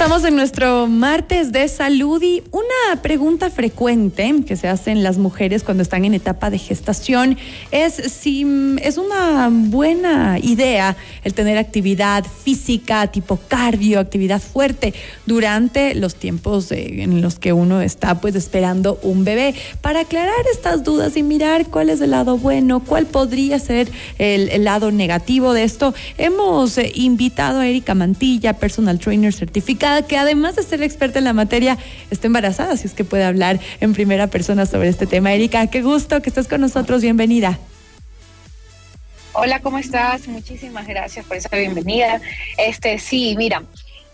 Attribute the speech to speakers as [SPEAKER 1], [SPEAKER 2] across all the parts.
[SPEAKER 1] Estamos en nuestro martes de salud y una pregunta frecuente que se hacen las mujeres cuando están en etapa de gestación es si mm, es una buena idea el tener actividad física tipo cardio, actividad fuerte durante los tiempos en los que uno está pues esperando un bebé. Para aclarar estas dudas y mirar cuál es el lado bueno, cuál podría ser el, lado negativo de esto, hemos eh, invitado a Erika Mantilla, personal trainer certificada que además de ser experta en la materia, está embarazada, si es que puede hablar en primera persona sobre este tema. Erika, qué gusto que estés con nosotros, bienvenida.
[SPEAKER 2] Hola, ¿cómo estás? Muchísimas gracias por esa bienvenida. Este, sí, mira,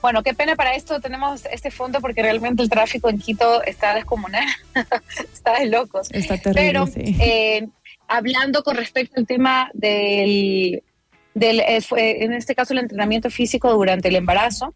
[SPEAKER 2] bueno, qué pena para esto tenemos este fondo porque realmente el tráfico en Quito está descomunal, está de locos.
[SPEAKER 1] Está terrible,
[SPEAKER 2] Pero eh, hablando con respecto al tema del del, eh, en este caso el entrenamiento físico durante el embarazo,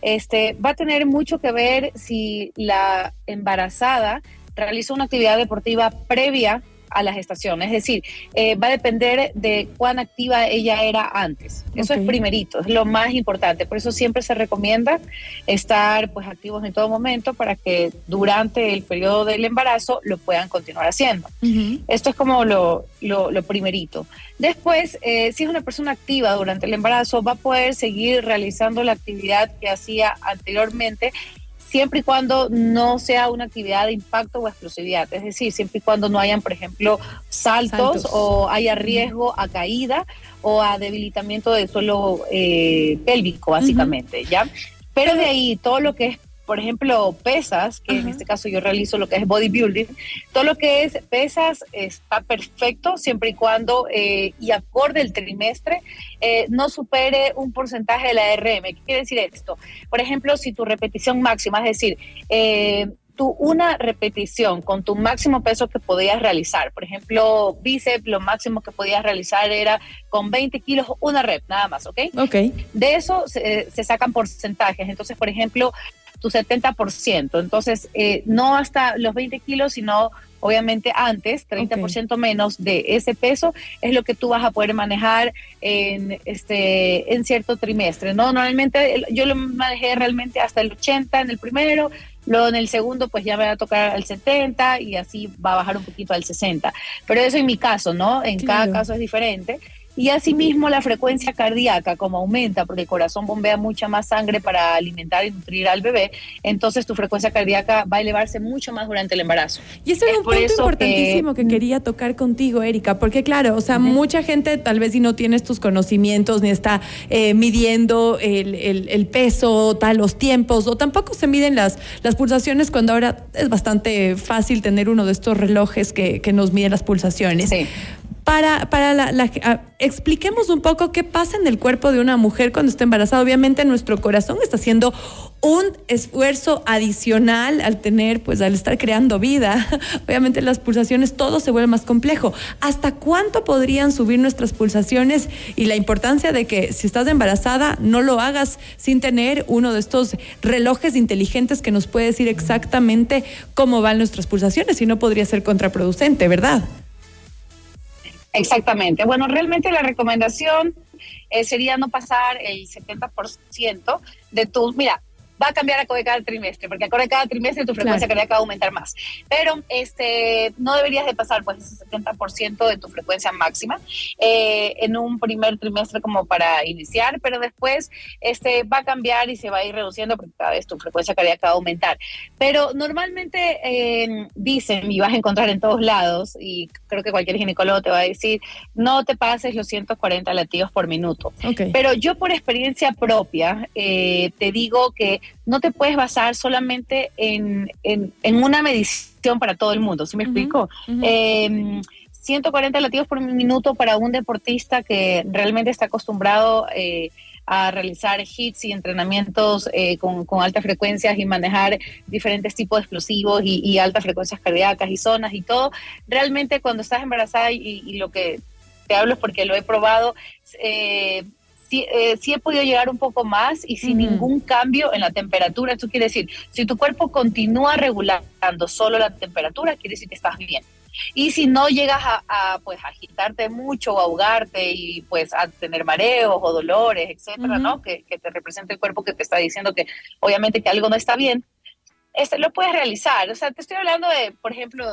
[SPEAKER 2] este, va a tener mucho que ver si la embarazada realiza una actividad deportiva previa a la gestación. Es decir, eh, va a depender de cuán activa ella era antes. Eso es primerito, es lo más importante. Por eso siempre se recomienda estar pues activos en todo momento para que durante el periodo del embarazo lo puedan continuar haciendo. Esto es como lo, lo, primerito. Después, eh, si es una persona activa durante el embarazo, va a poder seguir realizando la actividad que hacía anteriormente siempre y cuando no sea una actividad de impacto o explosividad, es decir, siempre y cuando no hayan, por ejemplo, saltos, o haya riesgo a caída o a debilitamiento del suelo eh, pélvico, básicamente, ¿ya? Pero de ahí todo lo que es por ejemplo, pesas, que en este caso yo realizo lo que es bodybuilding, todo lo que es pesas está perfecto siempre y cuando eh, y acorde el trimestre eh, no supere un porcentaje de la RM. ¿Qué quiere decir esto? Por ejemplo, si tu repetición máxima, es decir, eh, tu una repetición con tu máximo peso que podías realizar. Por ejemplo, bíceps, lo máximo que podías realizar era con 20 kilos, una rep, nada más, ¿ok?
[SPEAKER 1] Ok.
[SPEAKER 2] De eso se, se sacan porcentajes. Entonces, por ejemplo, tu 70%. Entonces, eh, no hasta los 20 kilos, sino obviamente antes, 30% menos de ese peso es lo que tú vas a poder manejar en este en cierto trimestre, ¿no? Normalmente yo lo manejé realmente hasta el 80 en el primero, luego en el segundo pues ya me va a tocar al 70 y así va a bajar un poquito al 60. Pero eso en mi caso, ¿no? En cada caso es diferente. Y asimismo la frecuencia cardíaca, como aumenta, porque el corazón bombea mucha más sangre para alimentar y nutrir al bebé, entonces tu frecuencia cardíaca va a elevarse mucho más durante el embarazo.
[SPEAKER 1] Y ese es, un punto importantísimo que, quería tocar contigo, Erika, porque claro, o sea, mucha gente tal vez si no tienes tus conocimientos ni está eh, midiendo el, peso, tal, los tiempos, o tampoco se miden las, las pulsaciones cuando ahora es bastante fácil tener uno de estos relojes que, que nos mide las pulsaciones.
[SPEAKER 2] Sí
[SPEAKER 1] para, para la, expliquemos un poco qué pasa en el cuerpo de una mujer cuando está embarazada. Obviamente nuestro corazón está haciendo un esfuerzo adicional al tener, pues al estar creando vida. Obviamente las pulsaciones, todo se vuelve más complejo. ¿Hasta cuánto podrían subir nuestras pulsaciones? Y la importancia de que si estás embarazada, no lo hagas sin tener uno de estos relojes inteligentes que nos puede decir exactamente cómo van nuestras pulsaciones, si no podría ser contraproducente, ¿verdad?
[SPEAKER 2] Exactamente. Bueno, realmente la recomendación eh, sería no pasar el 70% de tus, mira, va a cambiar a cada trimestre, porque acorde cada trimestre tu frecuencia cardíaca va a aumentar más. Pero este, no deberías de pasar pues ese 70% de tu frecuencia máxima eh, en un primer trimestre como para iniciar, pero después este, va a cambiar y se va a ir reduciendo porque cada vez tu frecuencia cardíaca va a aumentar. Pero normalmente eh, dicen, y vas a encontrar en todos lados, y creo que cualquier ginecólogo te va a decir, no te pases los 140 latidos por minuto. Pero yo por experiencia propia eh, te digo que no te puedes basar solamente en, una medición para todo el mundo, ¿sí me explico? 140 em, latidos por minuto para un deportista que realmente está acostumbrado eh, a realizar hits y entrenamientos eh, con, altas frecuencias y manejar diferentes tipos de explosivos y, altas frecuencias cardíacas y zonas y todo. Realmente cuando estás embarazada y, lo que te hablo es porque lo he probado, eh, eh, sí, he podido llegar un poco más y sin ningún cambio en la temperatura. Eso quiere decir, si tu cuerpo continúa regulando solo la temperatura, quiere decir que estás bien. Y si no llegas a, pues agitarte mucho o ahogarte y pues a tener mareos o dolores, etcétera, ¿no? Que, que te representa el cuerpo que te está diciendo que obviamente que algo no está bien, este, lo puedes realizar. O sea, te estoy hablando de, por ejemplo,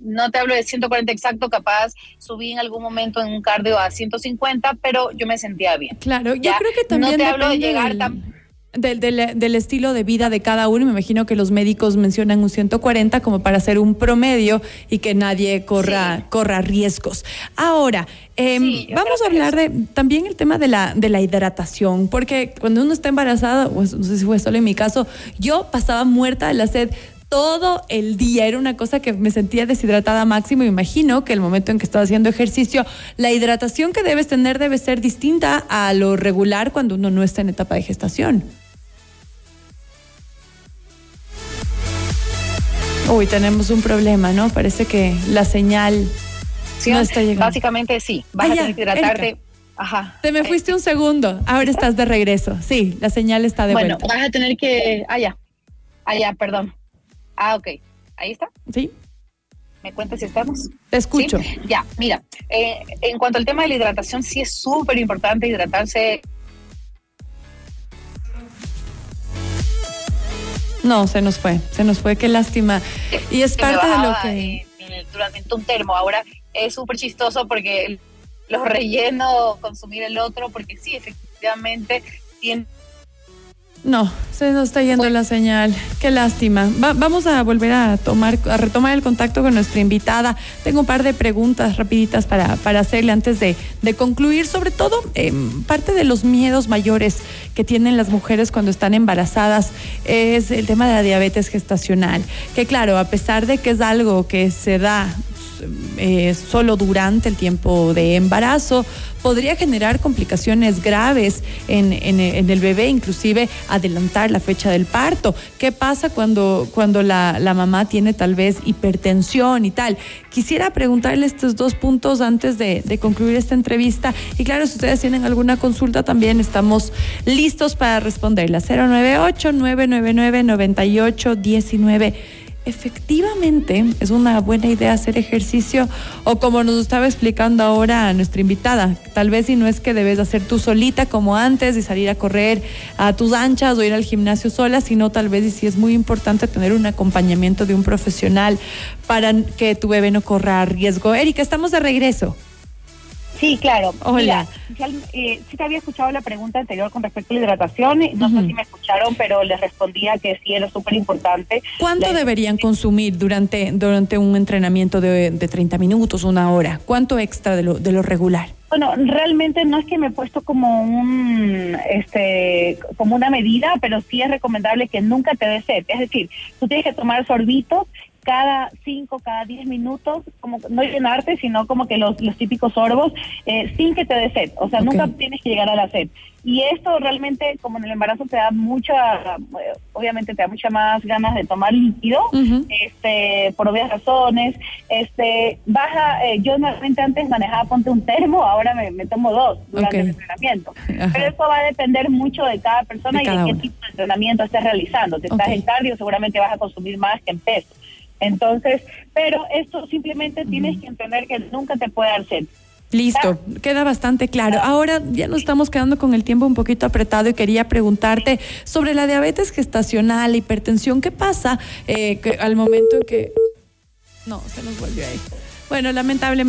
[SPEAKER 2] no te hablo de 140 exacto, capaz subí en algún momento en un cardio a 150, pero yo me sentía bien.
[SPEAKER 1] Claro, yo creo que también.
[SPEAKER 2] No te hablo de llegar tan
[SPEAKER 1] del, del, estilo de vida de cada uno. Me imagino que los médicos mencionan un 140 como para hacer un promedio y que nadie corra, corra riesgos. Ahora, em, vamos a hablar de también el tema de la, de la hidratación, porque cuando uno está embarazada, pues, no sé si fue solo en mi caso, yo pasaba muerta de la sed todo el día. Era una cosa que me sentía deshidratada máximo. Imagino que el momento en que estaba haciendo ejercicio, la hidratación que debes tener debe ser distinta a lo regular cuando uno no está en etapa de gestación. Uy, tenemos un problema, ¿no? Parece que la señal no está llegando.
[SPEAKER 2] Básicamente sí, vas a tener que hidratarte. Ajá.
[SPEAKER 1] Te me fuiste un segundo, ahora estás de regreso. Sí, la señal está de
[SPEAKER 2] vuelta. Bueno, vas a tener que. Ah, ya. Ah, ya, perdón. Ah, ok. Ahí está.
[SPEAKER 1] Sí.
[SPEAKER 2] ¿Me cuentas si estamos?
[SPEAKER 1] Te escucho.
[SPEAKER 2] Ya, mira, eh, en cuanto al tema de la hidratación, sí es súper importante hidratarse
[SPEAKER 1] No, se nos fue, se nos fue, qué lástima. Y es parte de lo que...
[SPEAKER 2] Durante un termo, ahora es súper chistoso porque los relleno, consumir el otro, porque sí, efectivamente tiene
[SPEAKER 1] no, se nos está yendo la señal. Qué lástima. vamos a volver a tomar, a retomar el contacto con nuestra invitada. Tengo un par de preguntas rapiditas para, para hacerle antes de, concluir. Sobre todo, em, parte de los miedos mayores que tienen las mujeres cuando están embarazadas es el tema de la diabetes gestacional. Que claro, a pesar de que es algo que se da eh, solo durante el tiempo de embarazo, podría generar complicaciones graves en, el bebé, inclusive adelantar la fecha del parto. ¿Qué pasa cuando, cuando la, mamá tiene tal vez hipertensión y tal? Quisiera preguntarle estos dos puntos antes de, de concluir esta entrevista. Y claro, si ustedes tienen alguna consulta, también estamos listos para responderla. 098-999-9819 efectivamente es una buena idea hacer ejercicio o como nos estaba explicando ahora nuestra invitada, tal vez si no es que debes hacer tú solita como antes y salir a correr a tus anchas o ir al gimnasio sola, sino tal vez y si es muy importante tener un acompañamiento de un profesional para que tu bebé no corra riesgo. Erika, estamos de regreso.
[SPEAKER 2] Sí, claro. Hola. Mira, eh, sí te había escuchado la pregunta anterior con respecto a la hidratación. No sé si me escucharon, pero les respondía que sí era súper importante.
[SPEAKER 1] ¿Cuánto deberían consumir durante, durante un entrenamiento de, de 30 minutos, una hora? ¿Cuánto extra de lo, de lo regular?
[SPEAKER 2] Bueno, realmente no es que me he puesto como un, este, como una medida, pero sí es recomendable que nunca te des sed. Es decir, tú tienes que tomar sorbitos cada cinco, cada diez minutos, como no llenarte, sino como que los, los típicos sorbos, eh, sin que te dé sed. O sea, nunca tienes que llegar a la sed. Y esto realmente, como en el embarazo, te da mucha, obviamente te da mucha más ganas de tomar líquido, este, por obvias razones. Este, baja, eh, yo normalmente antes manejaba ponte un termo, ahora me, tomo dos durante el entrenamiento. Pero eso va a depender mucho de cada persona y de qué tipo de entrenamiento estés realizando. Si estás en cardio, seguramente vas a consumir más que en peso. Entonces, pero esto simplemente tienes que entender que nunca te puede dar sed.
[SPEAKER 1] Listo, queda bastante claro. Ahora ya nos estamos quedando con el tiempo un poquito apretado y quería preguntarte sobre la diabetes gestacional, la hipertensión, ¿qué pasa eh, que al momento en que... No, se nos volvió ahí. Bueno, lamentablemente...